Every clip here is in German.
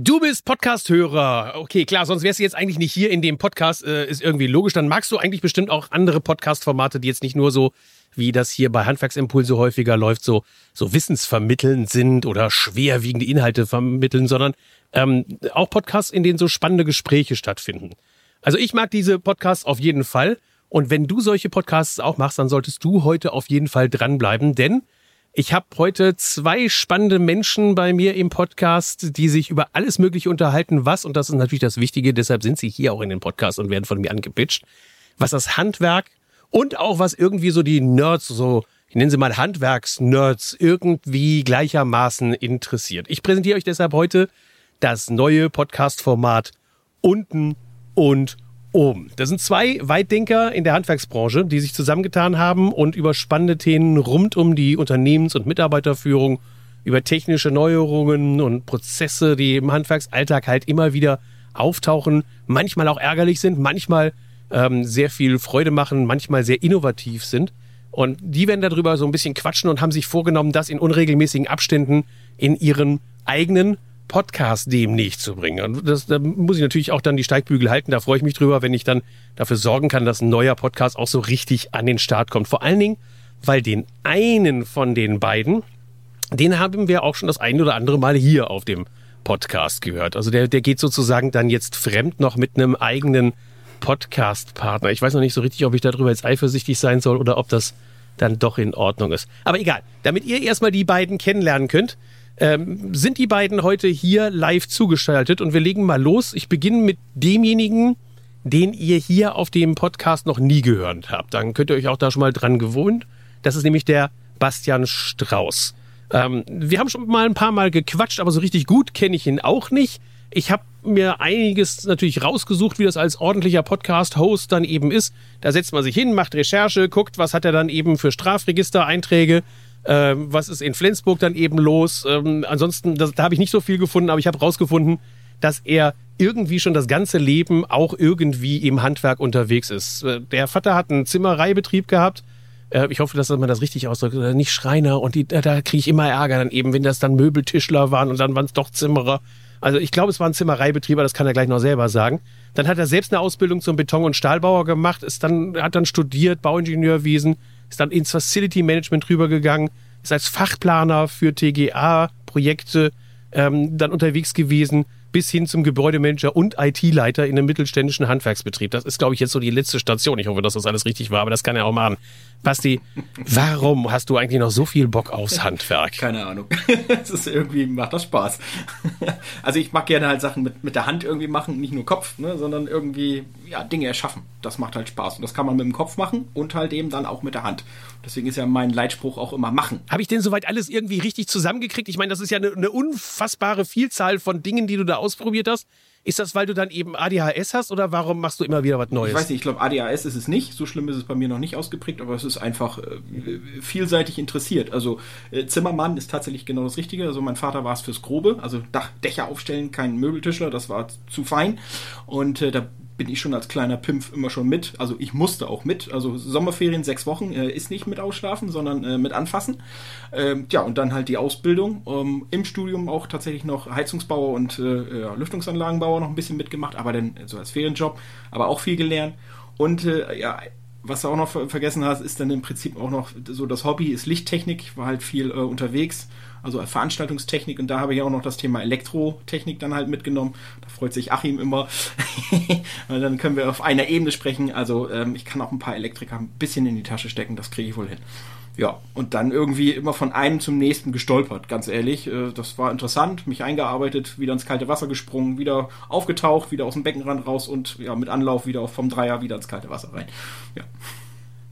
Du bist Podcast-Hörer. Okay, klar, sonst wärst du jetzt eigentlich nicht hier in dem Podcast, äh, ist irgendwie logisch. Dann magst du eigentlich bestimmt auch andere Podcast-Formate, die jetzt nicht nur so, wie das hier bei Handwerksimpulse häufiger läuft, so, so wissensvermittelnd sind oder schwerwiegende Inhalte vermitteln, sondern ähm, auch Podcasts, in denen so spannende Gespräche stattfinden. Also ich mag diese Podcasts auf jeden Fall. Und wenn du solche Podcasts auch machst, dann solltest du heute auf jeden Fall dranbleiben, denn ich habe heute zwei spannende Menschen bei mir im Podcast, die sich über alles Mögliche unterhalten, was, und das ist natürlich das Wichtige, deshalb sind sie hier auch in den Podcast und werden von mir angepitcht, was das Handwerk und auch was irgendwie so die Nerds, so, ich nenne sie mal Handwerksnerds, irgendwie gleichermaßen interessiert. Ich präsentiere euch deshalb heute das neue Podcast-Format Unten und oben. Das sind zwei Weitdenker in der Handwerksbranche, die sich zusammengetan haben und über spannende Themen rund um die Unternehmens- und Mitarbeiterführung, über technische Neuerungen und Prozesse, die im Handwerksalltag halt immer wieder auftauchen, manchmal auch ärgerlich sind, manchmal ähm, sehr viel Freude machen, manchmal sehr innovativ sind. Und die werden darüber so ein bisschen quatschen und haben sich vorgenommen, das in unregelmäßigen Abständen in ihren eigenen Podcast demnächst zu bringen. Und das, da muss ich natürlich auch dann die Steigbügel halten. Da freue ich mich drüber, wenn ich dann dafür sorgen kann, dass ein neuer Podcast auch so richtig an den Start kommt. Vor allen Dingen, weil den einen von den beiden, den haben wir auch schon das ein oder andere Mal hier auf dem Podcast gehört. Also der, der geht sozusagen dann jetzt fremd noch mit einem eigenen Podcast-Partner. Ich weiß noch nicht so richtig, ob ich darüber jetzt eifersüchtig sein soll oder ob das dann doch in Ordnung ist. Aber egal, damit ihr erstmal die beiden kennenlernen könnt, ähm, sind die beiden heute hier live zugeschaltet und wir legen mal los. Ich beginne mit demjenigen, den ihr hier auf dem Podcast noch nie gehört habt. Dann könnt ihr euch auch da schon mal dran gewohnt. Das ist nämlich der Bastian Strauß. Ähm, wir haben schon mal ein paar Mal gequatscht, aber so richtig gut kenne ich ihn auch nicht. Ich habe mir einiges natürlich rausgesucht, wie das als ordentlicher Podcast-Host dann eben ist. Da setzt man sich hin, macht Recherche, guckt, was hat er dann eben für Strafregistereinträge, ähm, was ist in Flensburg dann eben los? Ähm, ansonsten, das, da habe ich nicht so viel gefunden, aber ich habe rausgefunden, dass er irgendwie schon das ganze Leben auch irgendwie im Handwerk unterwegs ist. Äh, der Vater hat einen Zimmereibetrieb gehabt. Äh, ich hoffe, dass man das richtig ausdrückt. Nicht Schreiner. Und die, da, da kriege ich immer Ärger dann eben, wenn das dann Möbeltischler waren und dann waren es doch Zimmerer. Also ich glaube, es war ein Zimmereibetrieb, aber das kann er gleich noch selber sagen. Dann hat er selbst eine Ausbildung zum Beton- und Stahlbauer gemacht, ist dann, hat dann studiert, Bauingenieurwesen, ist dann ins Facility Management rübergegangen, ist als Fachplaner für TGA-Projekte ähm, dann unterwegs gewesen, bis hin zum Gebäudemanager und IT-Leiter in einem mittelständischen Handwerksbetrieb. Das ist, glaube ich, jetzt so die letzte Station. Ich hoffe, dass das alles richtig war, aber das kann er auch machen. Basti, warum hast du eigentlich noch so viel Bock aufs Handwerk? Keine Ahnung. Es ist irgendwie, macht das Spaß. Also ich mag gerne halt Sachen mit, mit der Hand irgendwie machen, nicht nur Kopf, ne, sondern irgendwie ja, Dinge erschaffen. Das macht halt Spaß. Und das kann man mit dem Kopf machen und halt eben dann auch mit der Hand. Deswegen ist ja mein Leitspruch auch immer machen. Habe ich denn soweit alles irgendwie richtig zusammengekriegt? Ich meine, das ist ja eine, eine unfassbare Vielzahl von Dingen, die du da ausprobiert hast. Ist das, weil du dann eben ADHS hast oder warum machst du immer wieder was Neues? Ich weiß nicht, ich glaube, ADHS ist es nicht. So schlimm ist es bei mir noch nicht ausgeprägt, aber es ist einfach äh, vielseitig interessiert. Also äh, Zimmermann ist tatsächlich genau das Richtige. Also mein Vater war es fürs Grobe, also Dach, Dächer aufstellen, kein Möbeltischler, das war zu fein. Und äh, da bin ich schon als kleiner Pimpf immer schon mit. Also ich musste auch mit. Also Sommerferien sechs Wochen äh, ist nicht mit ausschlafen, sondern äh, mit anfassen. Ähm, ja, und dann halt die Ausbildung. Ähm, Im Studium auch tatsächlich noch Heizungsbauer und äh, ja, Lüftungsanlagenbauer noch ein bisschen mitgemacht, aber dann so als Ferienjob, aber auch viel gelernt. Und äh, ja, was du auch noch vergessen hast, ist dann im Prinzip auch noch so das Hobby ist Lichttechnik. Ich war halt viel äh, unterwegs also Veranstaltungstechnik und da habe ich auch noch das Thema Elektrotechnik dann halt mitgenommen. Da freut sich Achim immer. dann können wir auf einer Ebene sprechen. Also ähm, ich kann auch ein paar Elektriker ein bisschen in die Tasche stecken, das kriege ich wohl hin. Ja, und dann irgendwie immer von einem zum nächsten gestolpert, ganz ehrlich. Äh, das war interessant, mich eingearbeitet, wieder ins kalte Wasser gesprungen, wieder aufgetaucht, wieder aus dem Beckenrand raus und ja, mit Anlauf wieder vom Dreier wieder ins kalte Wasser rein. Ja.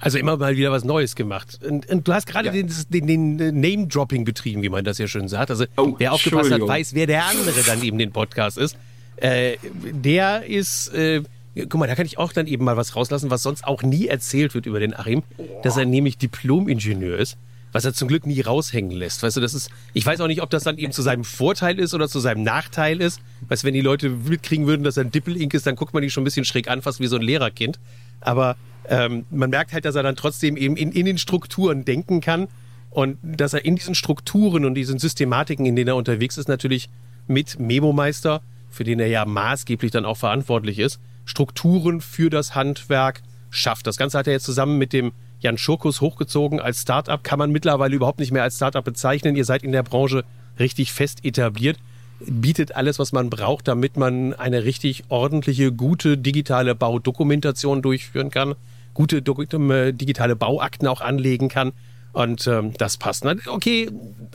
Also immer mal wieder was Neues gemacht. Und, und du hast gerade ja. den, den, den Name-Dropping betrieben, wie man das ja schön sagt. Also oh, wer aufgepasst hat, weiß, wer der andere dann eben den Podcast ist. Äh, der ist, äh, guck mal, da kann ich auch dann eben mal was rauslassen, was sonst auch nie erzählt wird über den Achim, dass er nämlich Diplom-Ingenieur ist was er zum Glück nie raushängen lässt. Weißt du, das ist, ich weiß auch nicht, ob das dann eben zu seinem Vorteil ist oder zu seinem Nachteil ist. Weißt du, wenn die Leute mitkriegen würden, dass er ein Dippel-Ink ist, dann guckt man die schon ein bisschen schräg an, fast wie so ein Lehrerkind. Aber ähm, man merkt halt, dass er dann trotzdem eben in, in den Strukturen denken kann und dass er in diesen Strukturen und diesen Systematiken, in denen er unterwegs ist, natürlich mit Memo-Meister, für den er ja maßgeblich dann auch verantwortlich ist, Strukturen für das Handwerk schafft. Das Ganze hat er jetzt zusammen mit dem Jan Schurkus hochgezogen. Als Startup kann man mittlerweile überhaupt nicht mehr als Startup bezeichnen. Ihr seid in der Branche richtig fest etabliert, bietet alles, was man braucht, damit man eine richtig ordentliche, gute digitale Baudokumentation durchführen kann, gute äh, digitale Bauakten auch anlegen kann. Und ähm, das passt. Okay,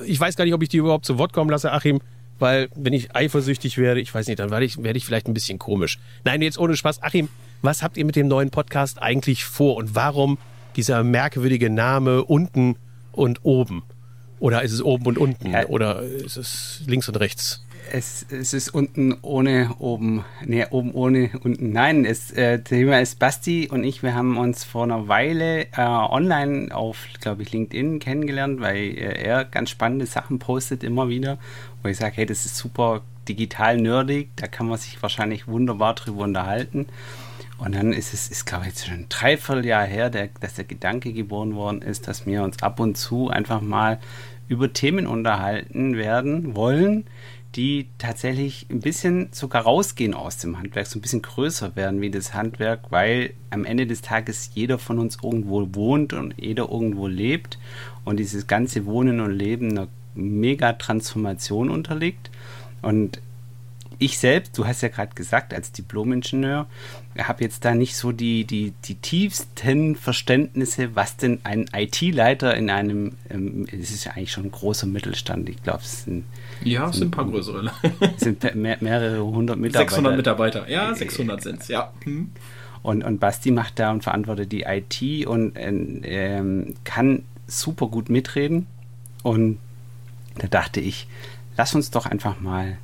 ich weiß gar nicht, ob ich die überhaupt zu Wort kommen lasse, Achim, weil wenn ich eifersüchtig werde, ich weiß nicht, dann werde ich, werde ich vielleicht ein bisschen komisch. Nein, jetzt ohne Spaß. Achim, was habt ihr mit dem neuen Podcast eigentlich vor und warum dieser merkwürdige Name unten und oben? Oder ist es oben und unten? Oder ist es links und rechts? Es, es ist unten ohne oben. Nee, oben ohne unten. Nein, es, äh, Thema ist Basti und ich, wir haben uns vor einer Weile äh, online auf, glaube ich, LinkedIn kennengelernt, weil äh, er ganz spannende Sachen postet immer wieder, wo ich sage, hey, das ist super digital nerdig, da kann man sich wahrscheinlich wunderbar drüber unterhalten. Und dann ist es, ist glaube ich jetzt schon ein Dreivierteljahr her, der, dass der Gedanke geboren worden ist, dass wir uns ab und zu einfach mal über Themen unterhalten werden wollen, die tatsächlich ein bisschen sogar rausgehen aus dem Handwerk, so ein bisschen größer werden wie das Handwerk, weil am Ende des Tages jeder von uns irgendwo wohnt und jeder irgendwo lebt und dieses ganze Wohnen und Leben einer mega Transformation unterliegt. Und ich selbst, du hast ja gerade gesagt, als Diplomingenieur, habe jetzt da nicht so die, die, die tiefsten Verständnisse, was denn ein IT-Leiter in einem, ähm, es ist ja eigentlich schon ein großer Mittelstand, ich glaube, es sind. Ja, es sind ein paar größere. Es sind mehr, mehrere hundert Mitarbeiter. 600 Mitarbeiter, ja, 600 sind es, ja. Hm. Und, und Basti macht da und verantwortet die IT und ähm, kann super gut mitreden. Und da dachte ich, lass uns doch einfach mal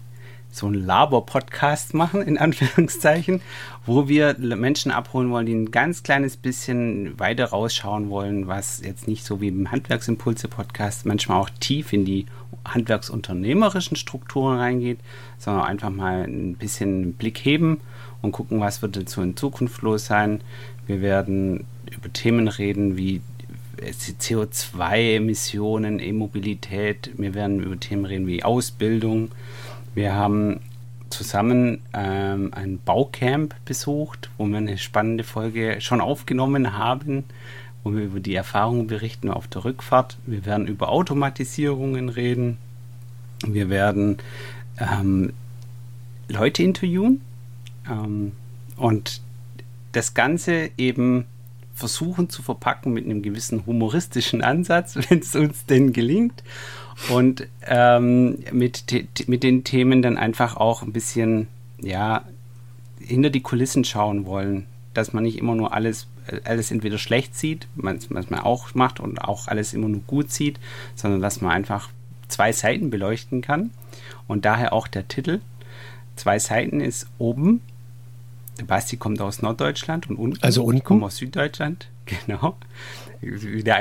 so einen Labor-Podcast machen, in Anführungszeichen, wo wir Menschen abholen wollen, die ein ganz kleines bisschen weiter rausschauen wollen, was jetzt nicht so wie im Handwerksimpulse-Podcast manchmal auch tief in die handwerksunternehmerischen Strukturen reingeht, sondern einfach mal ein bisschen einen Blick heben und gucken, was wird dazu in Zukunft los sein. Wir werden über Themen reden wie CO2-Emissionen, E-Mobilität. Wir werden über Themen reden wie Ausbildung, wir haben zusammen ähm, ein Baucamp besucht, wo wir eine spannende Folge schon aufgenommen haben, wo wir über die Erfahrungen berichten auf der Rückfahrt. Wir werden über Automatisierungen reden. Wir werden ähm, Leute interviewen ähm, und das Ganze eben versuchen zu verpacken mit einem gewissen humoristischen Ansatz, wenn es uns denn gelingt und ähm, mit, mit den Themen dann einfach auch ein bisschen, ja, hinter die Kulissen schauen wollen, dass man nicht immer nur alles, alles entweder schlecht sieht, was man auch macht und auch alles immer nur gut sieht, sondern dass man einfach zwei Seiten beleuchten kann. Und daher auch der Titel. Zwei Seiten ist oben. Basti kommt aus Norddeutschland und unten. Also unten. Ich komme aus Süddeutschland. Genau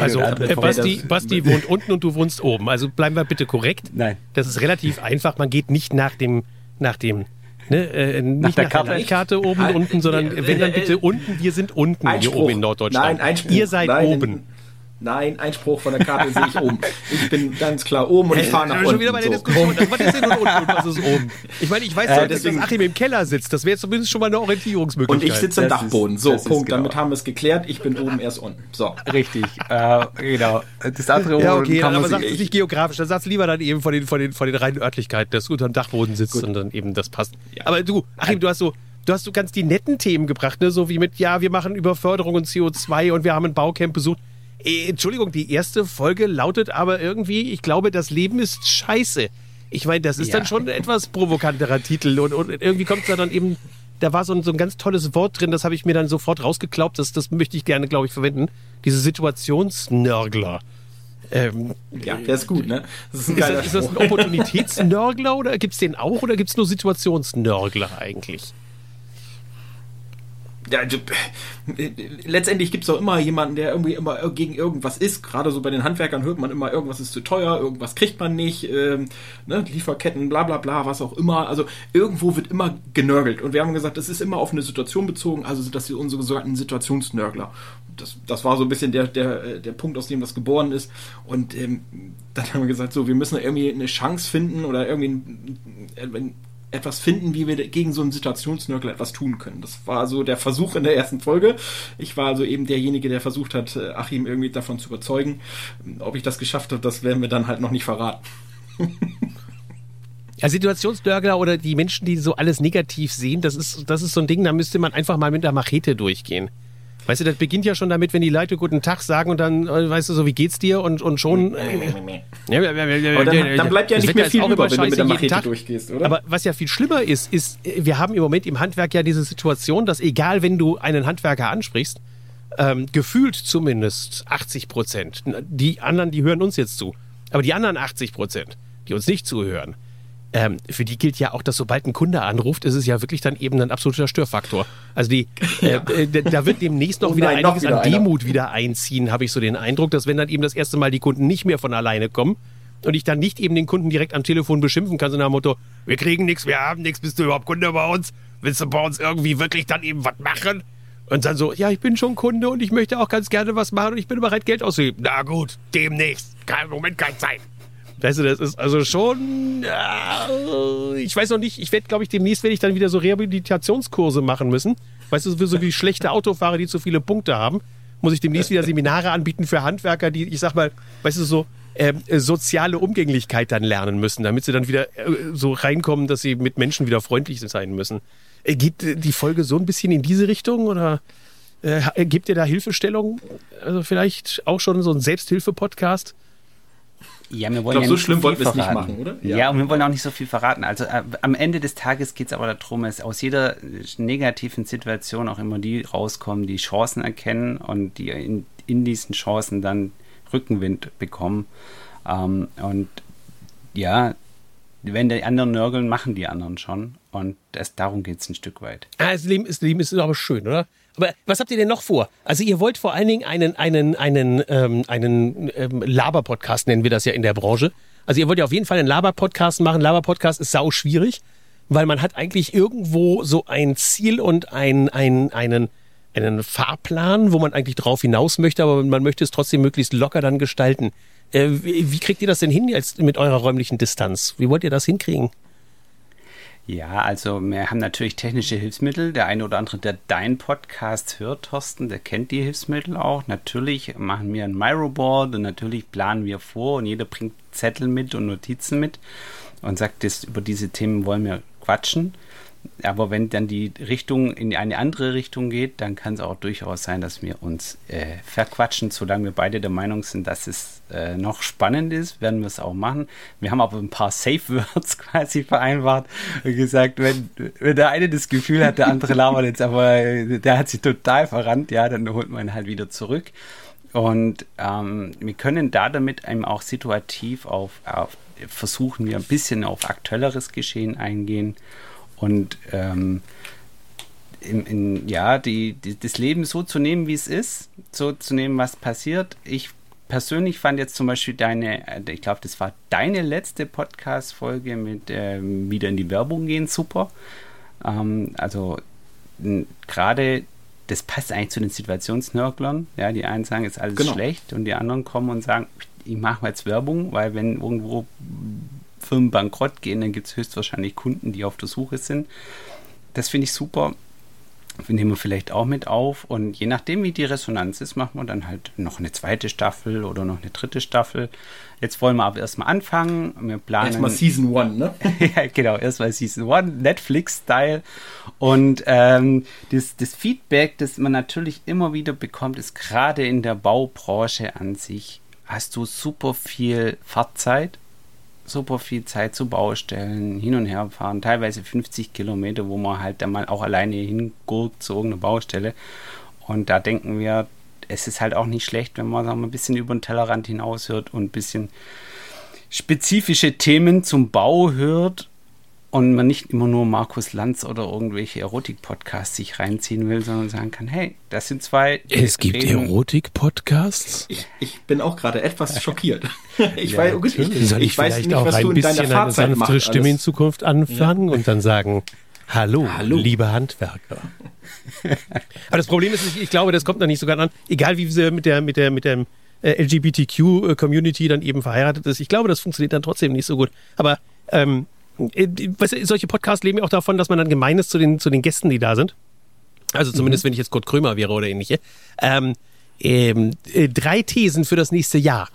also äh, Basti, Basti wohnt unten und du wohnst oben. Also bleiben wir bitte korrekt. Nein. Das ist relativ einfach. Man geht nicht nach dem, nach dem Ne, äh, nicht nach der, nach Karte, der Karte oben und unten, sondern wenn dann bitte unten, wir sind unten Einspruch. hier oben in Norddeutschland. Nein, Einspruch. Ihr seid Nein, oben. Nein, Einspruch von der Karte sehe ich oben. Ich bin ganz klar oben und ich fahre nach unten. Schon wieder bei der so. Diskussion. Was ist denn unten und was ist oben? Ich meine, ich weiß äh, deswegen, dass Achim im Keller sitzt. Das wäre zumindest schon mal eine Orientierungsmöglichkeit. Und ich sitze im Dachboden. so, Punkt. Genau. Damit haben wir es geklärt. Ich bin oben, erst unten. So. Richtig. Äh, genau. Das andere Ja, okay, kann aber sag es nicht geografisch. Dann sag's lieber dann eben von den, von den, von den reinen Örtlichkeiten, dass du unter dem Dachboden sitzt Gut. und dann eben das passt. Ja. Aber du, Achim, du hast so du hast so ganz die netten Themen gebracht, ne? so wie mit, ja, wir machen über Förderung und CO2 und wir haben ein Baucamp besucht. Äh, Entschuldigung, die erste Folge lautet aber irgendwie, ich glaube, das Leben ist scheiße. Ich meine, das ist ja. dann schon ein etwas provokanterer Titel und, und irgendwie kommt es da dann eben, da war so ein, so ein ganz tolles Wort drin, das habe ich mir dann sofort rausgeglaubt, das, das möchte ich gerne, glaube ich, verwenden. Diese Situationsnörgler. Ähm, ja, der ist gut, ne? Das ist, ein ist, das, ist das ein Opportunitätsnörgler oder gibt es den auch oder gibt es nur Situationsnörgler eigentlich? Ja, also, letztendlich gibt es auch immer jemanden, der irgendwie immer gegen irgendwas ist. Gerade so bei den Handwerkern hört man immer, irgendwas ist zu teuer, irgendwas kriegt man nicht, ähm, ne? Lieferketten, bla bla bla, was auch immer. Also irgendwo wird immer genörgelt. Und wir haben gesagt, das ist immer auf eine Situation bezogen, also sind das unsere sogenannten Situationsnörgler. Das, das war so ein bisschen der, der, der Punkt, aus dem das geboren ist. Und ähm, dann haben wir gesagt, so, wir müssen irgendwie eine Chance finden oder irgendwie ein, ein, etwas finden, wie wir gegen so einen Situationsnörgel etwas tun können. Das war so der Versuch in der ersten Folge. Ich war also eben derjenige, der versucht hat, äh, Achim irgendwie davon zu überzeugen. Ob ich das geschafft habe, das werden wir dann halt noch nicht verraten. Ja, Situationsnörgler oder die Menschen, die so alles negativ sehen, das ist, das ist so ein Ding, da müsste man einfach mal mit der Machete durchgehen. Weißt du, das beginnt ja schon damit, wenn die Leute guten Tag sagen und dann, äh, weißt du, so, wie geht's dir? Und, und schon. Äh, dann, dann bleibt ja nicht mehr viel über, wenn du mit der Machete Tag. durchgehst, oder? Aber was ja viel schlimmer ist, ist, wir haben im Moment im Handwerk ja diese Situation, dass egal, wenn du einen Handwerker ansprichst, ähm, gefühlt zumindest 80 Prozent, die anderen, die hören uns jetzt zu, aber die anderen 80 Prozent, die uns nicht zuhören, ähm, für die gilt ja auch, dass sobald ein Kunde anruft, ist es ja wirklich dann eben ein absoluter Störfaktor. Also die, äh, äh, da wird demnächst noch oh wieder nein, einiges wieder an Demut einer. wieder einziehen, habe ich so den Eindruck, dass wenn dann eben das erste Mal die Kunden nicht mehr von alleine kommen und ich dann nicht eben den Kunden direkt am Telefon beschimpfen kann, so nach dem Motto, wir kriegen nichts, wir haben nichts, bist du überhaupt Kunde bei uns? Willst du bei uns irgendwie wirklich dann eben was machen? Und dann so, ja, ich bin schon Kunde und ich möchte auch ganz gerne was machen und ich bin bereit, Geld auszugeben. Na gut, demnächst. Kein Moment, keine Zeit. Weißt du, das ist also schon. Äh, ich weiß noch nicht, ich werde, glaube ich, demnächst werde ich dann wieder so Rehabilitationskurse machen müssen. Weißt du, so wie schlechte Autofahrer, die zu viele Punkte haben, muss ich demnächst wieder Seminare anbieten für Handwerker, die, ich sag mal, weißt du, so äh, soziale Umgänglichkeit dann lernen müssen, damit sie dann wieder äh, so reinkommen, dass sie mit Menschen wieder freundlich sein müssen. Äh, geht die Folge so ein bisschen in diese Richtung oder äh, gibt ihr da Hilfestellung? Also vielleicht auch schon so ein Selbsthilfe-Podcast? Ja, wir wollen ich glaube, ja so schlimm wollten wir es nicht machen, oder? Ja. ja. und wir wollen auch nicht so viel verraten. Also äh, am Ende des Tages geht es aber darum, dass aus jeder negativen Situation auch immer die rauskommen, die Chancen erkennen und die in, in diesen Chancen dann Rückenwind bekommen. Ähm, und ja, wenn die anderen nörgeln, machen die anderen schon. Und das, darum geht es ein Stück weit. Ah, das Leben ist, das Leben ist aber schön, oder? Aber was habt ihr denn noch vor? Also ihr wollt vor allen Dingen einen, einen, einen, ähm, einen ähm, Laber-Podcast, nennen wir das ja in der Branche. Also ihr wollt ja auf jeden Fall einen Laber-Podcast machen. Laber-Podcast ist sau schwierig, weil man hat eigentlich irgendwo so ein Ziel und ein, ein, einen, einen Fahrplan, wo man eigentlich drauf hinaus möchte, aber man möchte es trotzdem möglichst locker dann gestalten. Äh, wie, wie kriegt ihr das denn hin jetzt mit eurer räumlichen Distanz? Wie wollt ihr das hinkriegen? Ja, also wir haben natürlich technische Hilfsmittel. Der eine oder andere, der dein Podcast hört, Thorsten, der kennt die Hilfsmittel auch. Natürlich machen wir ein Myroboard und natürlich planen wir vor und jeder bringt Zettel mit und Notizen mit und sagt, das, über diese Themen wollen wir quatschen. Aber wenn dann die Richtung in eine andere Richtung geht, dann kann es auch durchaus sein, dass wir uns äh, verquatschen. Solange wir beide der Meinung sind, dass es äh, noch spannend ist, werden wir es auch machen. Wir haben aber ein paar Safe Words quasi vereinbart und gesagt, wenn, wenn der eine das Gefühl hat, der andere labert jetzt, aber äh, der hat sich total verrannt, ja, dann holt man ihn halt wieder zurück. Und ähm, wir können da damit einem auch situativ auf, auf versuchen wir ein bisschen auf aktuelleres Geschehen eingehen und ähm, in, in, ja, die, die, das Leben so zu nehmen, wie es ist, so zu nehmen, was passiert. Ich persönlich fand jetzt zum Beispiel deine, äh, ich glaube, das war deine letzte Podcast-Folge mit ähm, wieder in die Werbung gehen, super. Ähm, also gerade das passt eigentlich zu den Situationsnörglern. Ja, die einen sagen, ist alles genau. schlecht und die anderen kommen und sagen, ich mache mal jetzt Werbung, weil wenn irgendwo Firmen bankrott gehen, dann gibt es höchstwahrscheinlich Kunden, die auf der Suche sind. Das finde ich super. Wir nehmen wir vielleicht auch mit auf und je nachdem, wie die Resonanz ist, machen wir dann halt noch eine zweite Staffel oder noch eine dritte Staffel. Jetzt wollen wir aber erstmal anfangen. Wir planen. Erstmal Season 1, ne? ja, genau, erstmal Season 1, Netflix-Style. Und ähm, das, das Feedback, das man natürlich immer wieder bekommt, ist gerade in der Baubranche an sich, hast du super viel Fahrzeit super viel Zeit zu Baustellen, hin und her fahren, teilweise 50 Kilometer, wo man halt dann mal auch alleine hingurkt zu irgendeiner Baustelle. Und da denken wir, es ist halt auch nicht schlecht, wenn man sagen wir, ein bisschen über den Tellerrand hinaus hört und ein bisschen spezifische Themen zum Bau hört und man nicht immer nur Markus Lanz oder irgendwelche Erotik-Podcasts sich reinziehen will, sondern sagen kann, hey, das sind zwei. Es gibt Erotik-Podcasts? Ich, ich, bin auch gerade etwas schockiert. Ich, ja, weiß, ich, ich, ich weiß nicht, was du in deiner Fahrzeit eine sanftere Stimme in Zukunft anfangen ja. und dann sagen, hallo, hallo. liebe Handwerker. Aber das Problem ist, ich, glaube, das kommt da nicht so ganz an. Egal wie sie mit der, mit der, mit der äh, LGBTQ-Community dann eben verheiratet ist. Ich glaube, das funktioniert dann trotzdem nicht so gut. Aber ähm, äh, solche Podcasts leben ja auch davon, dass man dann gemein ist zu den, zu den Gästen, die da sind. Also zumindest, mhm. wenn ich jetzt Kurt Krömer wäre oder ähnliche. Ähm, ähm, äh, drei Thesen für das nächste Jahr.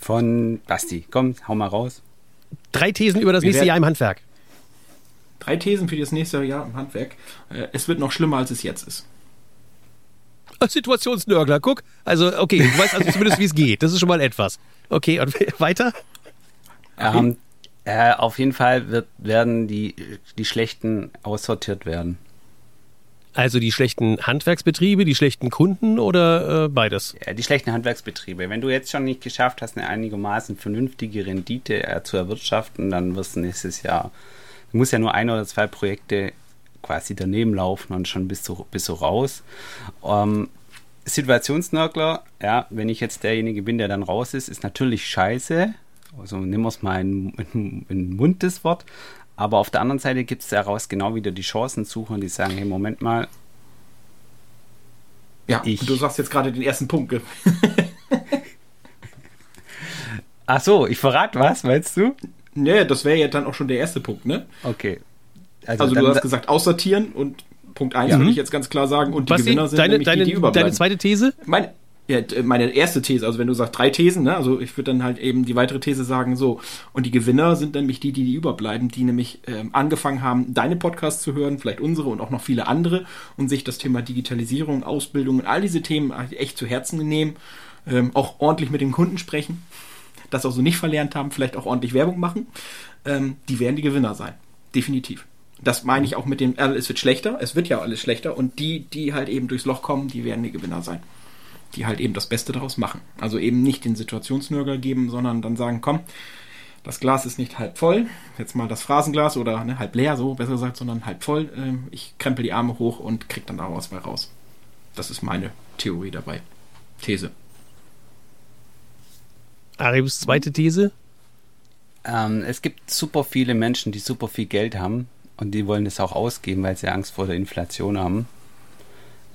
Von Basti. Komm, hau mal raus. Drei Thesen über das Wir nächste Jahr im Handwerk. Drei Thesen für das nächste Jahr im Handwerk. Äh, es wird noch schlimmer, als es jetzt ist. Situationsnörgler, guck. Also, okay, du weißt also zumindest, wie es geht. Das ist schon mal etwas. Okay, und weiter? Ähm, äh, auf jeden Fall wird, werden die, die schlechten aussortiert werden. Also die schlechten Handwerksbetriebe, die schlechten Kunden oder äh, beides? Ja, die schlechten Handwerksbetriebe. Wenn du jetzt schon nicht geschafft hast, eine einigermaßen vernünftige Rendite äh, zu erwirtschaften, dann wirst du nächstes Jahr, du musst ja nur ein oder zwei Projekte quasi daneben laufen und schon bist du, bist du raus. Ähm, Situationsnörgler, ja, wenn ich jetzt derjenige bin, der dann raus ist, ist natürlich scheiße, also nehmen wir es mal in, in, in den Mund, das Wort. Aber auf der anderen Seite gibt es daraus genau wieder die Chancensucher, die sagen, hey, Moment mal. Ja, ich, du sagst jetzt gerade den ersten Punkt. Ach so, ich verrate was, meinst du? Nee, das wäre ja dann auch schon der erste Punkt, ne? Okay. Also, also du hast gesagt, aussortieren und Punkt 1 ja. würde ich jetzt ganz klar sagen. Und die was Gewinner sind deine, deine, die, die überbleiben. Deine zweite These? Meine, ja, meine erste These, also wenn du sagst drei Thesen, ne, also ich würde dann halt eben die weitere These sagen, so, und die Gewinner sind nämlich die, die, die überbleiben, die nämlich ähm, angefangen haben, deine Podcasts zu hören, vielleicht unsere und auch noch viele andere und sich das Thema Digitalisierung, Ausbildung und all diese Themen echt zu Herzen nehmen, ähm, auch ordentlich mit den Kunden sprechen, das auch so nicht verlernt haben, vielleicht auch ordentlich Werbung machen, ähm, die werden die Gewinner sein. Definitiv. Das meine ich auch mit dem, also es wird schlechter, es wird ja alles schlechter und die, die halt eben durchs Loch kommen, die werden die Gewinner sein die halt eben das Beste daraus machen. Also eben nicht den Situationsnörgel geben, sondern dann sagen, komm, das Glas ist nicht halb voll, jetzt mal das Phrasenglas oder ne, halb leer, so besser gesagt, sondern halb voll. Ähm, ich krempel die Arme hoch und krieg dann daraus mal raus. Das ist meine Theorie dabei. These. Aribs zweite These? Ähm, es gibt super viele Menschen, die super viel Geld haben und die wollen das auch ausgeben, weil sie Angst vor der Inflation haben.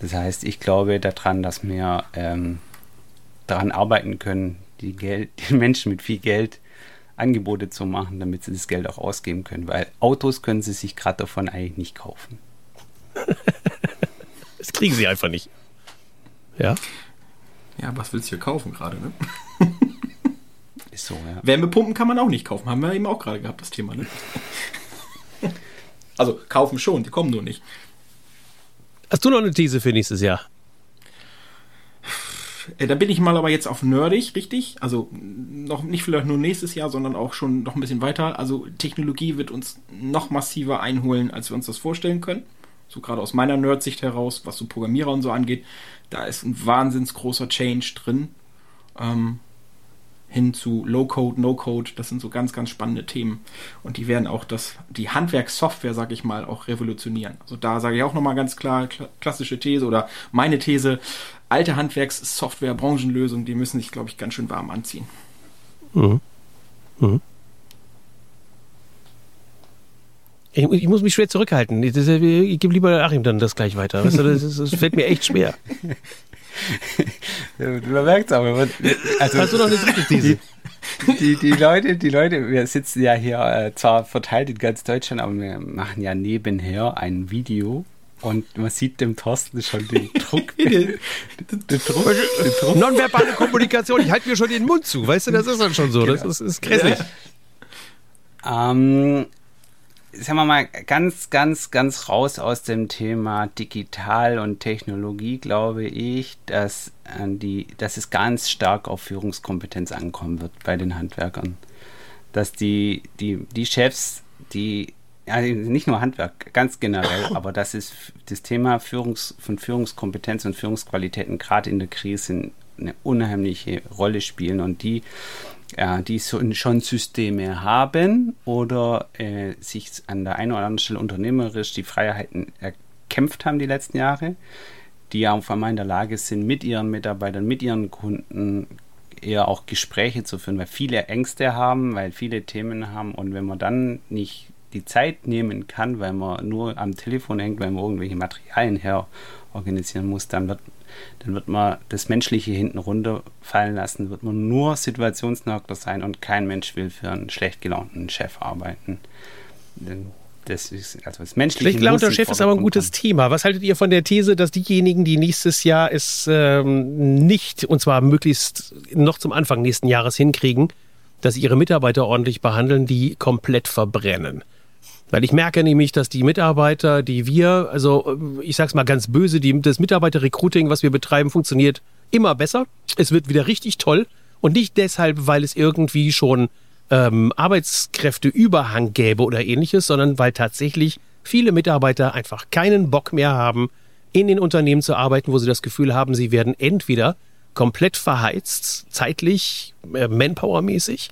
Das heißt, ich glaube daran, dass wir ähm, daran arbeiten können, die, Geld, die Menschen mit viel Geld Angebote zu machen, damit sie das Geld auch ausgeben können. Weil Autos können sie sich gerade davon eigentlich nicht kaufen. das kriegen sie einfach nicht. Ja. Ja, was willst du hier kaufen gerade, ne? Ist so, ja. Wärmepumpen kann man auch nicht kaufen. Haben wir eben auch gerade gehabt, das Thema, ne? also kaufen schon, die kommen nur nicht. Hast du noch eine These für nächstes Jahr? Äh, da bin ich mal aber jetzt auf nerdig, richtig? Also noch nicht vielleicht nur nächstes Jahr, sondern auch schon noch ein bisschen weiter. Also Technologie wird uns noch massiver einholen, als wir uns das vorstellen können. So gerade aus meiner Nerd-Sicht heraus, was so Programmierer und so angeht, da ist ein wahnsinns großer Change drin. Ähm, hin zu Low-Code, No-Code. Das sind so ganz, ganz spannende Themen. Und die werden auch das, die Handwerkssoftware, sag ich mal, auch revolutionieren. Also da sage ich auch nochmal ganz klar, klassische These oder meine These, alte Handwerkssoftware, Branchenlösungen, die müssen sich, glaube ich, ganz schön warm anziehen. Mhm. Mhm. Ich, ich, muss mich schwer zurückhalten. Ich, ich gebe lieber Achim dann das gleich weiter. Weißt du, das, das fällt mir echt schwer. Man merkt es aber. Also, Hast du noch eine dritte These? Die, die, Leute, die Leute, wir sitzen ja hier äh, zwar verteilt in ganz Deutschland, aber wir machen ja nebenher ein Video und man sieht dem Thorsten schon den Druck. den, den Druck, den Druck. Nonverbale Kommunikation, ich halte mir schon den Mund zu, weißt du, das ist dann schon so, genau. das ist, ist grässlich. Ähm, sagen wir mal, ganz, ganz, ganz raus aus dem Thema Digital und Technologie, glaube ich, dass, äh, die, dass es ganz stark auf Führungskompetenz ankommen wird bei den Handwerkern. Dass die, die, die Chefs, die, also nicht nur Handwerk, ganz generell, aber dass es das Thema Führungs, von Führungskompetenz und Führungsqualitäten gerade in der Krise eine unheimliche Rolle spielen und die ja, die schon Systeme haben oder äh, sich an der einen oder anderen Stelle unternehmerisch die Freiheiten erkämpft haben die letzten Jahre, die ja auf einmal in der Lage sind, mit ihren Mitarbeitern, mit ihren Kunden eher auch Gespräche zu führen, weil viele Ängste haben, weil viele Themen haben und wenn man dann nicht die Zeit nehmen kann, weil man nur am Telefon hängt, weil man irgendwelche Materialien her organisieren muss, dann wird, dann wird man das Menschliche hinten runterfallen lassen, wird man nur Situationsnörgler sein und kein Mensch will für einen schlecht gelaunten Chef arbeiten. Das ist, also das Menschliche. Schlecht gelaunter Chef ist aber ein gutes kommen. Thema. Was haltet ihr von der These, dass diejenigen, die nächstes Jahr es ähm, nicht, und zwar möglichst noch zum Anfang nächsten Jahres hinkriegen, dass sie ihre Mitarbeiter ordentlich behandeln, die komplett verbrennen? Weil ich merke nämlich, dass die Mitarbeiter, die wir, also ich sag's mal ganz böse, die, das Mitarbeiter-Recruiting, was wir betreiben, funktioniert immer besser. Es wird wieder richtig toll. Und nicht deshalb, weil es irgendwie schon ähm, Arbeitskräfteüberhang gäbe oder ähnliches, sondern weil tatsächlich viele Mitarbeiter einfach keinen Bock mehr haben, in den Unternehmen zu arbeiten, wo sie das Gefühl haben, sie werden entweder komplett verheizt, zeitlich, äh, manpowermäßig,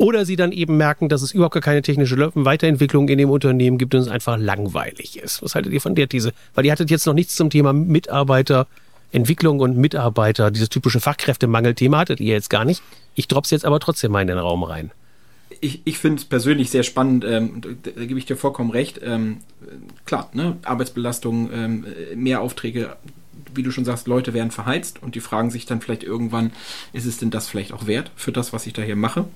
oder sie dann eben merken, dass es überhaupt gar keine technische Weiterentwicklung in dem Unternehmen gibt und es einfach langweilig ist. Was haltet ihr von der These? Weil ihr hattet jetzt noch nichts zum Thema Mitarbeiterentwicklung und Mitarbeiter, dieses typische Fachkräftemangelthema hattet ihr jetzt gar nicht. Ich drop's jetzt aber trotzdem mal in den Raum rein. Ich, ich finde es persönlich sehr spannend, ähm, da, da, gebe ich dir vollkommen recht. Ähm, klar, ne? Arbeitsbelastung, ähm, mehr Aufträge, wie du schon sagst, Leute werden verheizt und die fragen sich dann vielleicht irgendwann, ist es denn das vielleicht auch wert für das, was ich da hier mache?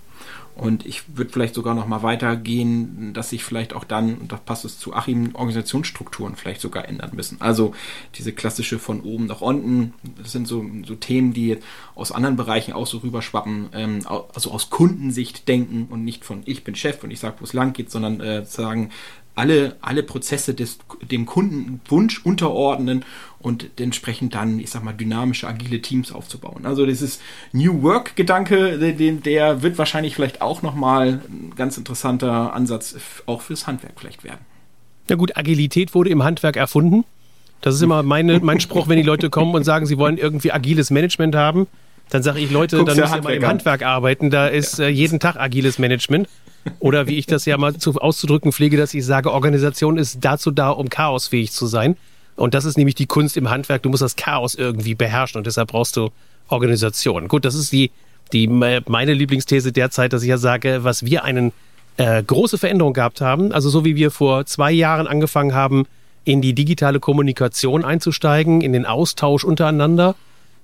Und ich würde vielleicht sogar noch mal weitergehen, dass sich vielleicht auch dann, und da passt es zu Achim, Organisationsstrukturen vielleicht sogar ändern müssen. Also diese klassische von oben nach unten, das sind so, so Themen, die aus anderen Bereichen auch so rüberschwappen, ähm, also aus Kundensicht denken und nicht von ich bin Chef und ich sage, wo es lang geht, sondern äh, sagen, alle, alle Prozesse des, dem Kundenwunsch unterordnen und entsprechend dann, ich sag mal, dynamische, agile Teams aufzubauen. Also dieses New Work-Gedanke, der, der wird wahrscheinlich vielleicht auch nochmal ein ganz interessanter Ansatz auch fürs Handwerk vielleicht werden. Na gut, Agilität wurde im Handwerk erfunden. Das ist immer meine, mein Spruch, wenn die Leute kommen und sagen, sie wollen irgendwie agiles Management haben. Dann sage ich, Leute, Guck's dann müsst ihr mal im Handwerk arbeiten. Da ist ja. äh, jeden Tag agiles Management. Oder wie ich das ja mal zu, auszudrücken pflege, dass ich sage, Organisation ist dazu da, um chaosfähig zu sein. Und das ist nämlich die Kunst im Handwerk. Du musst das Chaos irgendwie beherrschen und deshalb brauchst du Organisation. Gut, das ist die, die meine Lieblingsthese derzeit, dass ich ja sage, was wir einen äh, große Veränderung gehabt haben. Also so wie wir vor zwei Jahren angefangen haben, in die digitale Kommunikation einzusteigen, in den Austausch untereinander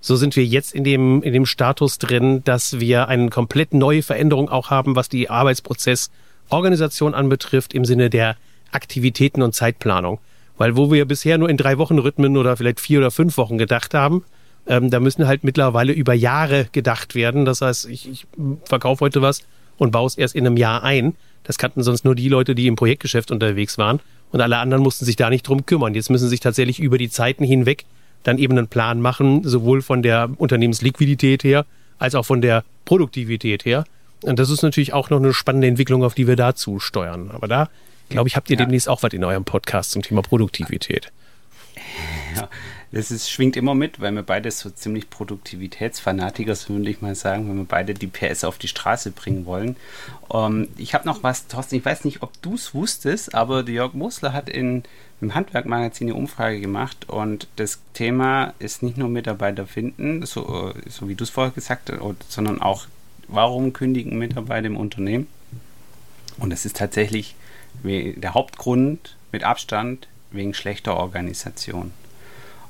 so sind wir jetzt in dem, in dem Status drin, dass wir eine komplett neue Veränderung auch haben, was die Arbeitsprozessorganisation anbetrifft, im Sinne der Aktivitäten und Zeitplanung. Weil wo wir bisher nur in drei Wochen Rhythmen oder vielleicht vier oder fünf Wochen gedacht haben, ähm, da müssen halt mittlerweile über Jahre gedacht werden. Das heißt, ich, ich verkaufe heute was und baue es erst in einem Jahr ein. Das kannten sonst nur die Leute, die im Projektgeschäft unterwegs waren. Und alle anderen mussten sich da nicht drum kümmern. Jetzt müssen sich tatsächlich über die Zeiten hinweg dann eben einen Plan machen, sowohl von der Unternehmensliquidität her, als auch von der Produktivität her. Und das ist natürlich auch noch eine spannende Entwicklung, auf die wir dazu steuern. Aber da, glaube ich, habt ihr ja. demnächst auch was in eurem Podcast zum Thema Produktivität. Ja, das ist, schwingt immer mit, weil wir beide so ziemlich Produktivitätsfanatiker sind, würde ich mal sagen, wenn wir beide die PS auf die Straße bringen wollen. Ähm, ich habe noch was, Thorsten, ich weiß nicht, ob du es wusstest, aber Jörg Mosler hat in im Handwerkmagazin eine Umfrage gemacht und das Thema ist nicht nur Mitarbeiter finden, so, so wie du es vorher gesagt hast, sondern auch, warum kündigen Mitarbeiter im Unternehmen? Und es ist tatsächlich der Hauptgrund mit Abstand wegen schlechter Organisation.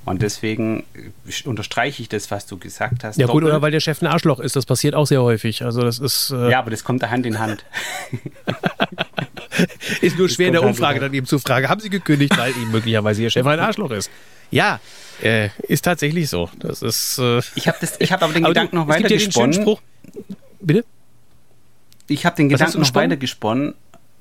Und deswegen unterstreiche ich das, was du gesagt hast. Ja gut, oder weil der Chef ein Arschloch ist, das passiert auch sehr häufig. Also das ist. Äh ja, aber das kommt da Hand in Hand. ist nur schwer in der Umfrage dann eben zu fragen, haben Sie gekündigt, weil ihm möglicherweise Ihr Chef ein Arschloch ist? Ja, äh, ist tatsächlich so. Das ist. Äh ich habe hab aber den aber Gedanken du, noch weiter gesponnen. Bitte? Ich habe den Gedanken noch weiter gesponnen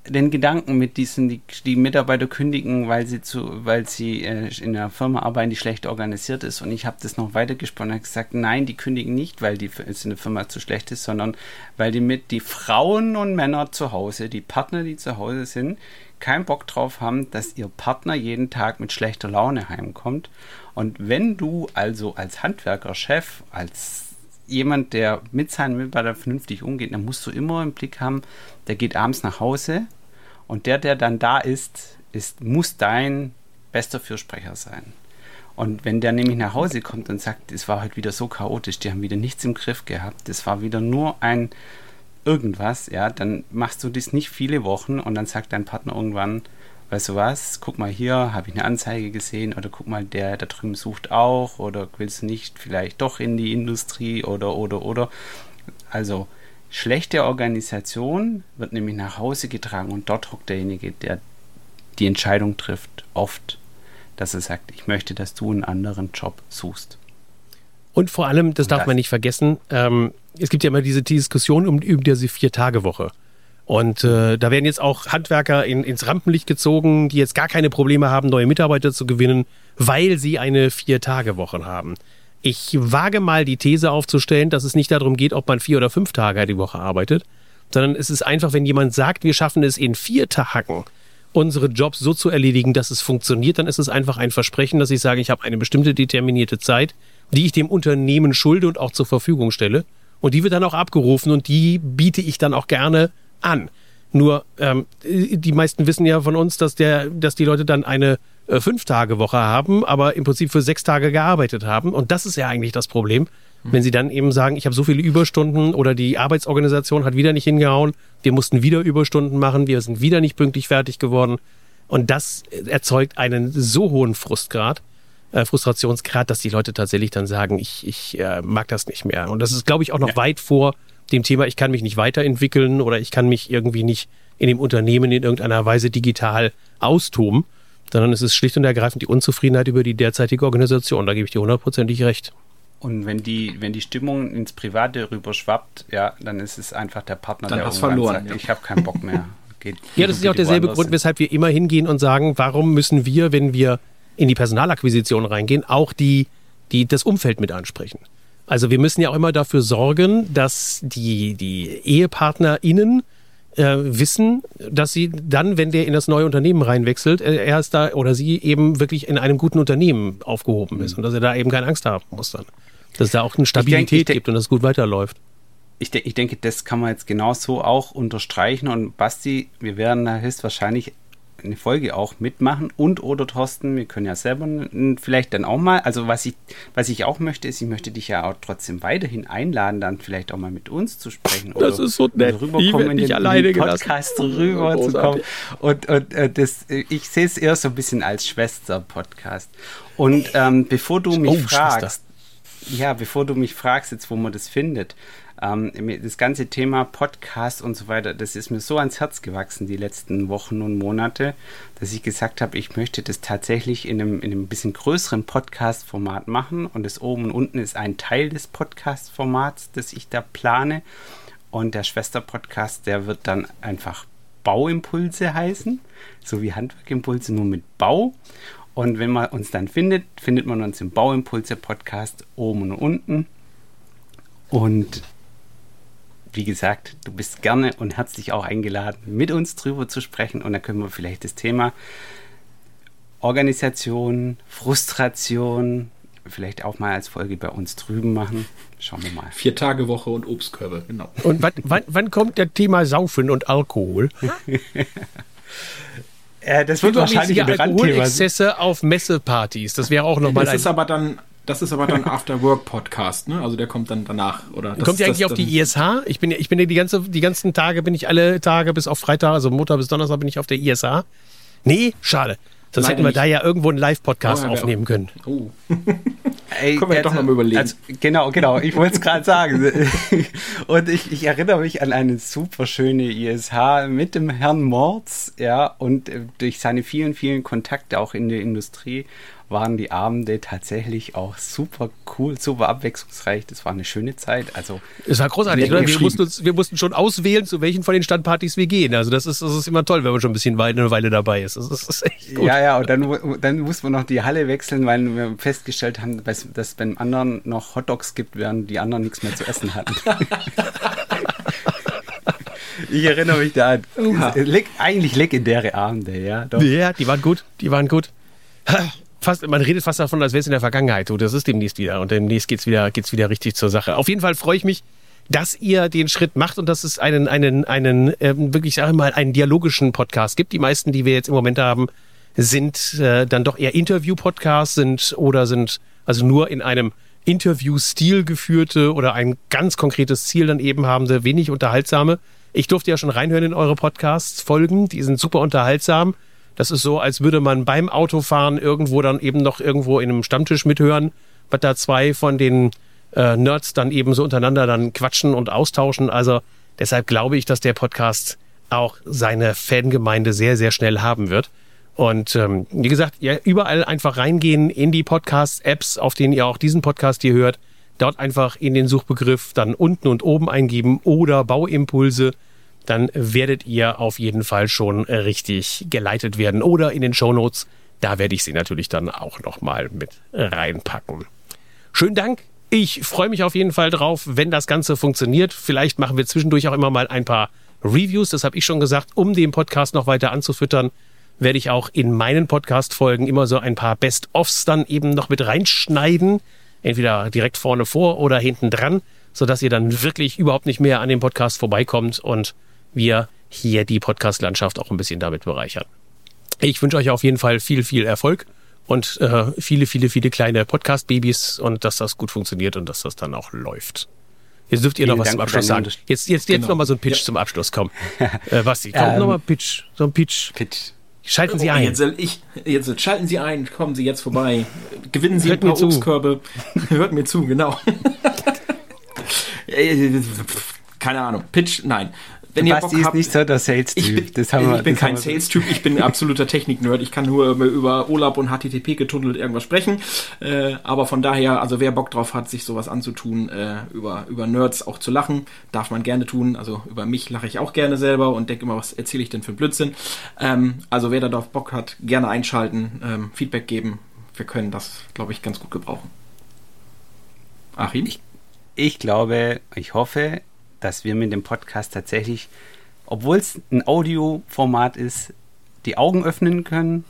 den Gedanken mit diesen, die, die Mitarbeiter kündigen, weil sie zu, weil sie äh, in einer Firma arbeiten, die schlecht organisiert ist. Und ich habe das noch weiter gesponnen und gesagt, nein, die kündigen nicht, weil die eine Firma zu schlecht ist, sondern weil die mit die Frauen und Männer zu Hause, die Partner, die zu Hause sind, keinen Bock drauf haben, dass ihr Partner jeden Tag mit schlechter Laune heimkommt. Und wenn du also als Handwerker, Chef, als jemand, der mit seinen Mitarbeitern vernünftig umgeht, dann musst du immer im Blick haben, der geht abends nach Hause und der, der dann da ist, ist muss dein bester Fürsprecher sein. Und wenn der nämlich nach Hause kommt und sagt, es war halt wieder so chaotisch, die haben wieder nichts im Griff gehabt, das war wieder nur ein irgendwas, ja, dann machst du das nicht viele Wochen und dann sagt dein Partner irgendwann, weißt du was, guck mal hier, habe ich eine Anzeige gesehen oder guck mal, der da drüben sucht auch oder willst du nicht vielleicht doch in die Industrie oder oder oder. Also schlechte Organisation wird nämlich nach Hause getragen und dort hockt derjenige, der die Entscheidung trifft, oft dass er sagt, ich möchte, dass du einen anderen Job suchst. Und vor allem, das darf das. man nicht vergessen, ähm, es gibt ja immer diese Diskussion um, um diese Vier-Tage-Woche. Und äh, da werden jetzt auch Handwerker in, ins Rampenlicht gezogen, die jetzt gar keine Probleme haben, neue Mitarbeiter zu gewinnen, weil sie eine Vier-Tage-Woche haben. Ich wage mal die These aufzustellen, dass es nicht darum geht, ob man vier oder fünf Tage die Woche arbeitet, sondern es ist einfach, wenn jemand sagt, wir schaffen es in vier Tagen, unsere Jobs so zu erledigen, dass es funktioniert, dann ist es einfach ein Versprechen, dass ich sage, ich habe eine bestimmte determinierte Zeit, die ich dem Unternehmen schulde und auch zur Verfügung stelle. Und die wird dann auch abgerufen und die biete ich dann auch gerne an. Nur ähm, die meisten wissen ja von uns, dass, der, dass die Leute dann eine äh, Fünf-Tage-Woche haben, aber im Prinzip für sechs Tage gearbeitet haben. Und das ist ja eigentlich das Problem. Wenn sie dann eben sagen, ich habe so viele Überstunden oder die Arbeitsorganisation hat wieder nicht hingehauen, wir mussten wieder Überstunden machen, wir sind wieder nicht pünktlich fertig geworden. Und das erzeugt einen so hohen Frustgrad, äh, Frustrationsgrad, dass die Leute tatsächlich dann sagen, ich, ich äh, mag das nicht mehr. Und das ist, glaube ich, auch noch ja. weit vor dem Thema, ich kann mich nicht weiterentwickeln oder ich kann mich irgendwie nicht in dem Unternehmen in irgendeiner Weise digital austoben, sondern es ist schlicht und ergreifend die Unzufriedenheit über die derzeitige Organisation. Da gebe ich dir hundertprozentig recht. Und wenn die, wenn die Stimmung ins Private rüber schwappt, ja, dann ist es einfach der Partner, dann der hast verloren, sagt, ja. ich habe keinen Bock mehr. Geht, ja, das ist ja auch derselbe Grund, weshalb wir immer hingehen und sagen, warum müssen wir, wenn wir in die Personalakquisition reingehen, auch die, die das Umfeld mit ansprechen. Also wir müssen ja auch immer dafür sorgen, dass die, die EhepartnerInnen äh, wissen, dass sie dann, wenn der in das neue Unternehmen reinwechselt, äh, er ist da oder sie eben wirklich in einem guten Unternehmen aufgehoben ist und dass er da eben keine Angst haben muss dann. Dass es da auch eine Stabilität ich denk, ich gibt und dass es gut weiterläuft. Ich, de ich denke, das kann man jetzt genauso auch unterstreichen. Und Basti, wir werden da höchstwahrscheinlich eine Folge auch mitmachen und oder Thorsten, wir können ja selber vielleicht dann auch mal, also was ich, was ich auch möchte, ist, ich möchte dich ja auch trotzdem weiterhin einladen, dann vielleicht auch mal mit uns zu sprechen. Das ist so nett. Rüberkommen in den, alleine Podcast gelassen. rüber zu kommen. Und, und äh, das, ich sehe es eher so ein bisschen als Schwester-Podcast. Und ähm, bevor du mich oh, fragst, Schwester. ja, bevor du mich fragst, jetzt wo man das findet, ähm, das ganze Thema Podcast und so weiter, das ist mir so ans Herz gewachsen die letzten Wochen und Monate, dass ich gesagt habe, ich möchte das tatsächlich in einem, in einem bisschen größeren Podcast-Format machen. Und das oben und unten ist ein Teil des Podcast-Formats, das ich da plane. Und der Schwester-Podcast, der wird dann einfach Bauimpulse heißen, so wie Handwerkimpulse, nur mit Bau. Und wenn man uns dann findet, findet man uns im Bauimpulse-Podcast oben und unten. Und wie gesagt, du bist gerne und herzlich auch eingeladen, mit uns drüber zu sprechen. Und dann können wir vielleicht das Thema Organisation, Frustration, vielleicht auch mal als Folge bei uns drüben machen. Schauen wir mal. Vier Tage Woche und Obstkörbe, genau. Und wann, wann, wann kommt der Thema Saufen und Alkohol? äh, das wird wahrscheinlich Alkoholexzesse auf Messepartys. Das wäre auch nochmal ein. Das ist aber dann das ist aber dann After Work Podcast, ne? Also der kommt dann danach, oder? Das, kommt ja eigentlich auf die ISH? Ich bin, ich bin ja die ganze, die ganzen Tage bin ich alle Tage bis auf Freitag, also Montag bis Donnerstag bin ich auf der ISH. Nee, schade. Sonst Nein, hätten wir nicht. da ja irgendwo einen Live-Podcast oh, aufnehmen können. Oh. Ey, Können wir also, doch mal überlegen. Also, genau, genau. Ich wollte es gerade sagen. Und ich, ich, erinnere mich an eine super schöne ISH mit dem Herrn Mords, ja, und äh, durch seine vielen, vielen Kontakte auch in der Industrie waren die Abende tatsächlich auch super cool, super abwechslungsreich. Das war eine schöne Zeit. Also es war großartig. Oder? Wir, mussten uns, wir mussten schon auswählen, zu welchen von den Standpartys wir gehen. Also das ist, das ist immer toll, wenn man schon ein bisschen eine Weile dabei ist. Das ist, das ist echt gut. Ja, ja, und dann, dann muss man noch die Halle wechseln, weil wir festgestellt haben, dass, dass beim anderen noch Hotdogs gibt, während die anderen nichts mehr zu essen hatten. Ich erinnere mich da an. Uh eigentlich legendäre Abende, ja. Doch. Ja, die waren gut. Die waren gut. Fast, man redet fast davon, als wäre es in der Vergangenheit. So, das ist demnächst wieder und demnächst geht's wieder, geht's wieder richtig zur Sache. Auf jeden Fall freue ich mich, dass ihr den Schritt macht und dass es einen, einen, einen, ähm, wirklich, sage ich mal, einen dialogischen Podcast gibt. Die meisten, die wir jetzt im Moment haben, sind äh, dann doch eher Interview-Podcasts sind oder sind also nur in einem Interview-Stil geführte oder ein ganz konkretes Ziel dann eben haben, wenig unterhaltsame. Ich durfte ja schon reinhören in eure Podcasts, Folgen, die sind super unterhaltsam. Das ist so, als würde man beim Autofahren irgendwo dann eben noch irgendwo in einem Stammtisch mithören, was da zwei von den äh, Nerds dann eben so untereinander dann quatschen und austauschen. Also deshalb glaube ich, dass der Podcast auch seine Fangemeinde sehr, sehr schnell haben wird. Und ähm, wie gesagt, ja, überall einfach reingehen in die Podcast-Apps, auf denen ihr auch diesen Podcast hier hört. Dort einfach in den Suchbegriff dann unten und oben eingeben oder Bauimpulse. Dann werdet ihr auf jeden Fall schon richtig geleitet werden. Oder in den Shownotes, da werde ich sie natürlich dann auch nochmal mit reinpacken. Schönen Dank. Ich freue mich auf jeden Fall drauf, wenn das Ganze funktioniert. Vielleicht machen wir zwischendurch auch immer mal ein paar Reviews, das habe ich schon gesagt, um den Podcast noch weiter anzufüttern werde ich auch in meinen Podcast-Folgen immer so ein paar Best-Offs dann eben noch mit reinschneiden. Entweder direkt vorne vor oder hinten dran, sodass ihr dann wirklich überhaupt nicht mehr an dem Podcast vorbeikommt und wir hier die Podcast-Landschaft auch ein bisschen damit bereichern. Ich wünsche euch auf jeden Fall viel, viel Erfolg und äh, viele, viele, viele kleine Podcast-Babys und dass das gut funktioniert und dass das dann auch läuft. Jetzt dürft ihr Vielen noch was Dank zum Abschluss sagen. Jetzt, jetzt, jetzt genau. noch mal so ein Pitch ja. zum Abschluss, komm. äh, Basti, komm, ähm, noch mal Pitch, so ein Pitch. Pitch. Schalten Sie ein. Jetzt, ich, jetzt schalten Sie ein, kommen Sie jetzt vorbei. Gewinnen Sie Hört ein paar Obstkörbe. Hört mir zu, genau. Keine Ahnung. Pitch, nein. Wenn ihr Basti Bock habt, ist nicht so der Sales-Typ. Ich bin, wir, ich bin kein Sales-Typ, ich bin ein absoluter Technik-Nerd. Ich kann nur über Olab und HTTP getunnelt irgendwas sprechen. Äh, aber von daher, also wer Bock drauf hat, sich sowas anzutun, äh, über, über Nerds auch zu lachen, darf man gerne tun. Also über mich lache ich auch gerne selber und denke immer, was erzähle ich denn für Blödsinn. Ähm, also wer da drauf Bock hat, gerne einschalten, ähm, Feedback geben. Wir können das, glaube ich, ganz gut gebrauchen. Achim? Ich, ich glaube, ich hoffe, dass wir mit dem Podcast tatsächlich, obwohl es ein Audioformat ist, die Augen öffnen können,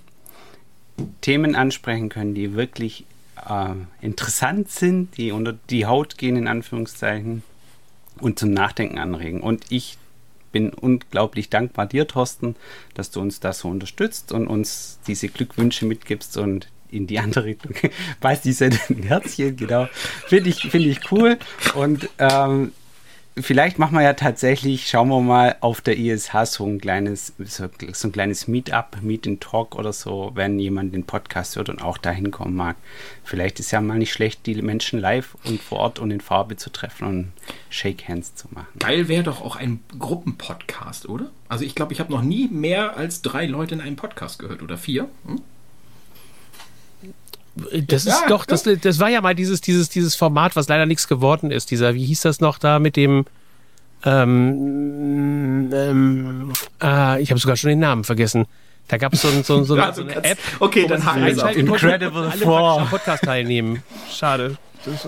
Themen ansprechen können, die wirklich äh, interessant sind, die unter die Haut gehen, in Anführungszeichen, und zum Nachdenken anregen. Und ich bin unglaublich dankbar dir, Thorsten, dass du uns da so unterstützt und uns diese Glückwünsche mitgibst und in die andere Richtung. Weiß die ein Herzchen, genau. Finde ich, find ich cool. Und ähm, vielleicht machen wir ja tatsächlich, schauen wir mal auf der ISH so ein kleines, so, so ein kleines Meetup, Meet and Talk oder so, wenn jemand den Podcast hört und auch dahin kommen mag. Vielleicht ist ja mal nicht schlecht, die Menschen live und vor Ort und in Farbe zu treffen und Shake Hands zu machen. Geil wäre doch auch ein Gruppenpodcast, oder? Also ich glaube, ich habe noch nie mehr als drei Leute in einem Podcast gehört oder vier. Hm? Das ist ja, doch, das, das war ja mal dieses, dieses, dieses Format, was leider nichts geworden ist. Dieser, wie hieß das noch da mit dem, ähm, ähm, ah, ich habe sogar schon den Namen vergessen. Da gab es so, so, so, ja, so eine App. Okay, dann haben wir es Incredible Four. Podcast teilnehmen. Schade.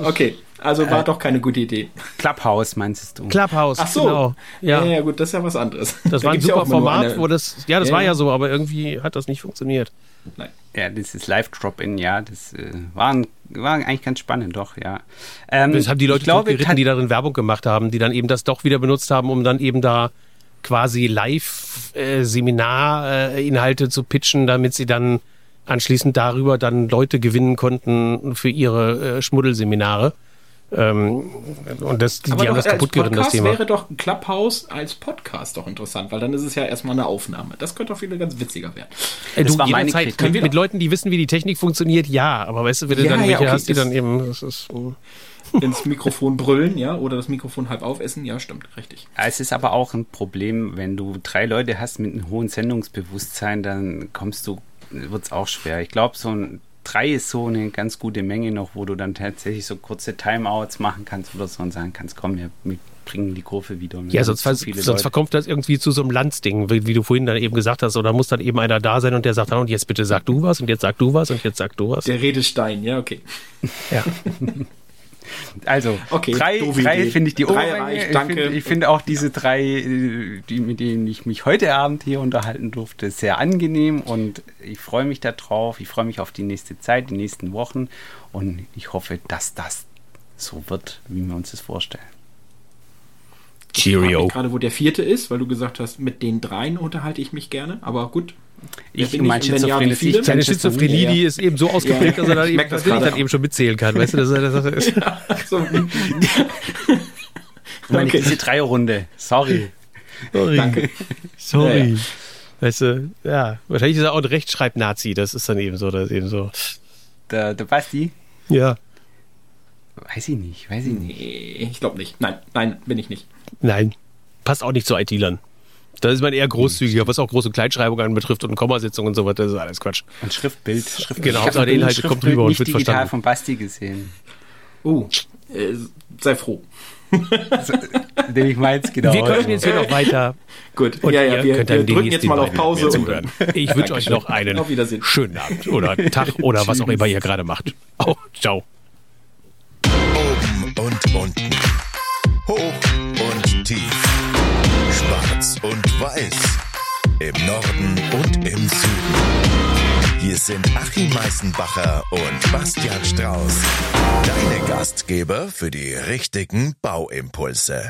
Okay, also war äh, doch keine gute Idee. Clubhouse meinst du? Clubhouse, Ach so. genau. Ja. ja, ja, gut, das ist ja was anderes. Das da war ein super ja Format, eine... wo das, ja, das ja, war ja so, aber irgendwie hat das nicht funktioniert. Nein. Ja, das ist Live-Drop-In, ja, das äh, war, war eigentlich ganz spannend, doch, ja. Ähm, das haben die Leute glaube, geritten, die darin Werbung gemacht haben, die dann eben das doch wieder benutzt haben, um dann eben da quasi Live-Seminar-Inhalte äh, zu pitchen, damit sie dann anschließend darüber dann Leute gewinnen konnten für ihre äh, Schmuddelseminare. Ähm, und das, die, die haben das kaputt geritten, das Thema. wäre doch ein Clubhouse als Podcast doch interessant, weil dann ist es ja erstmal eine Aufnahme. Das könnte auch viele ganz witziger werden. Äh, du, jederzeit, mit, mit Leuten, die wissen, wie die Technik funktioniert, ja, aber weißt du, wenn du ja, dann welche ja, okay, hast, die dann eben, das ist, so ins Mikrofon brüllen, ja, oder das Mikrofon halb aufessen, ja, stimmt, richtig. Es ist aber auch ein Problem, wenn du drei Leute hast mit einem hohen Sendungsbewusstsein, dann kommst du, wird es auch schwer. Ich glaube, so ein drei ist so eine ganz gute Menge noch, wo du dann tatsächlich so kurze Timeouts machen kannst oder so und sagen kannst, komm, wir, wir bringen die Kurve wieder. Ja, sonst, sonst verkommt das irgendwie zu so einem Landsding, wie, wie, du vorhin dann eben gesagt hast, oder muss dann eben einer da sein und der sagt, und jetzt bitte sag du was und jetzt sag du was und jetzt sag du was. Der Redestein, ja, okay. Ja. Also, okay, drei, drei finde ich die drei reich, danke. Ich finde find auch diese drei, die, mit denen ich mich heute Abend hier unterhalten durfte, sehr angenehm und ich freue mich darauf, ich freue mich auf die nächste Zeit, die nächsten Wochen und ich hoffe, dass das so wird, wie wir uns das vorstellen. Cheerio. Gerade wo der vierte ist, weil du gesagt hast, mit den dreien unterhalte ich mich gerne, aber gut. Ich und mein Schizophrenie, ja, Seine Schizophrenie, die ist eben so ausgeprägt, ja, dass er dann, eben, dass dann eben schon mitzählen kann. Weißt du, das, das, das ist. Ja, so. meine, okay. diese Dreierrunde. Sorry. Sorry. Danke. Sorry. Ja, Weißt du, ja, wahrscheinlich ist er auch ein Rechtschreib-Nazi, das ist dann eben so, das ist eben so. Der, der Basti? Ja. Weiß ich nicht, weiß ich nicht. Nee, ich glaube nicht. Nein, nein, bin ich nicht. Nein, passt auch nicht zu IT-Lern. Da ist man eher großzügiger, was auch Groß- und Kleinschreibung anbetrifft und Kommasitzung und so weiter. Das ist alles Quatsch. Und Schriftbild. Schriftbild. Genau, Hauptsache der Inhalt kommt rüber und wird verstanden. digital von Basti gesehen. Oh, äh, sei froh. Den ich meins, genau. Wir können jetzt hier noch weiter. Gut, und ja, ja, wir, wir drücken jetzt mal auf Pause. Zuhören. Ich wünsche euch noch einen schönen Abend oder Tag oder was auch immer ihr gerade macht. Oh, ciao. Oben und unten. Hoch und und weiß. Im Norden und im Süden. Hier sind Achim Meißenbacher und Bastian Strauß. Deine Gastgeber für die richtigen Bauimpulse.